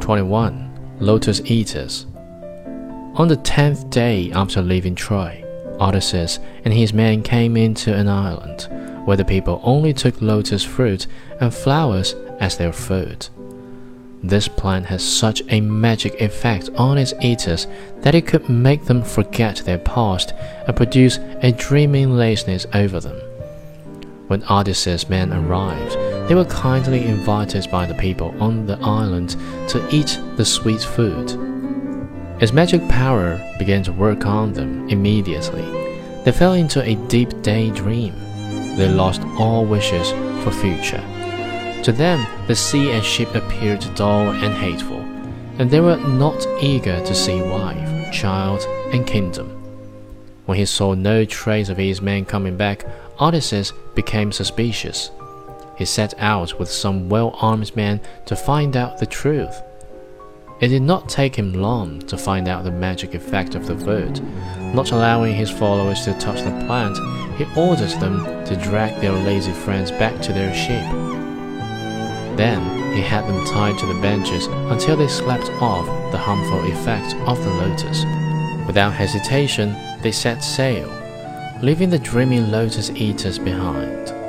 Twenty-one. Lotus Eaters. On the tenth day after leaving Troy, Odysseus and his men came into an island where the people only took lotus fruit and flowers as their food. This plant has such a magic effect on its eaters that it could make them forget their past and produce a dreaming laziness over them. When Odysseus' men arrived, they were kindly invited by the people on the island to eat the sweet food. Its magic power began to work on them immediately. They fell into a deep daydream. They lost all wishes for future. To them, the sea and ship appeared dull and hateful, and they were not eager to see wife, child, and kingdom. When he saw no trace of his men coming back, Odysseus became suspicious. He set out with some well armed men to find out the truth. It did not take him long to find out the magic effect of the food. Not allowing his followers to touch the plant, he ordered them to drag their lazy friends back to their ship. Then he had them tied to the benches until they slept off the harmful effect of the lotus. Without hesitation, they set sail, leaving the dreaming lotus eaters behind.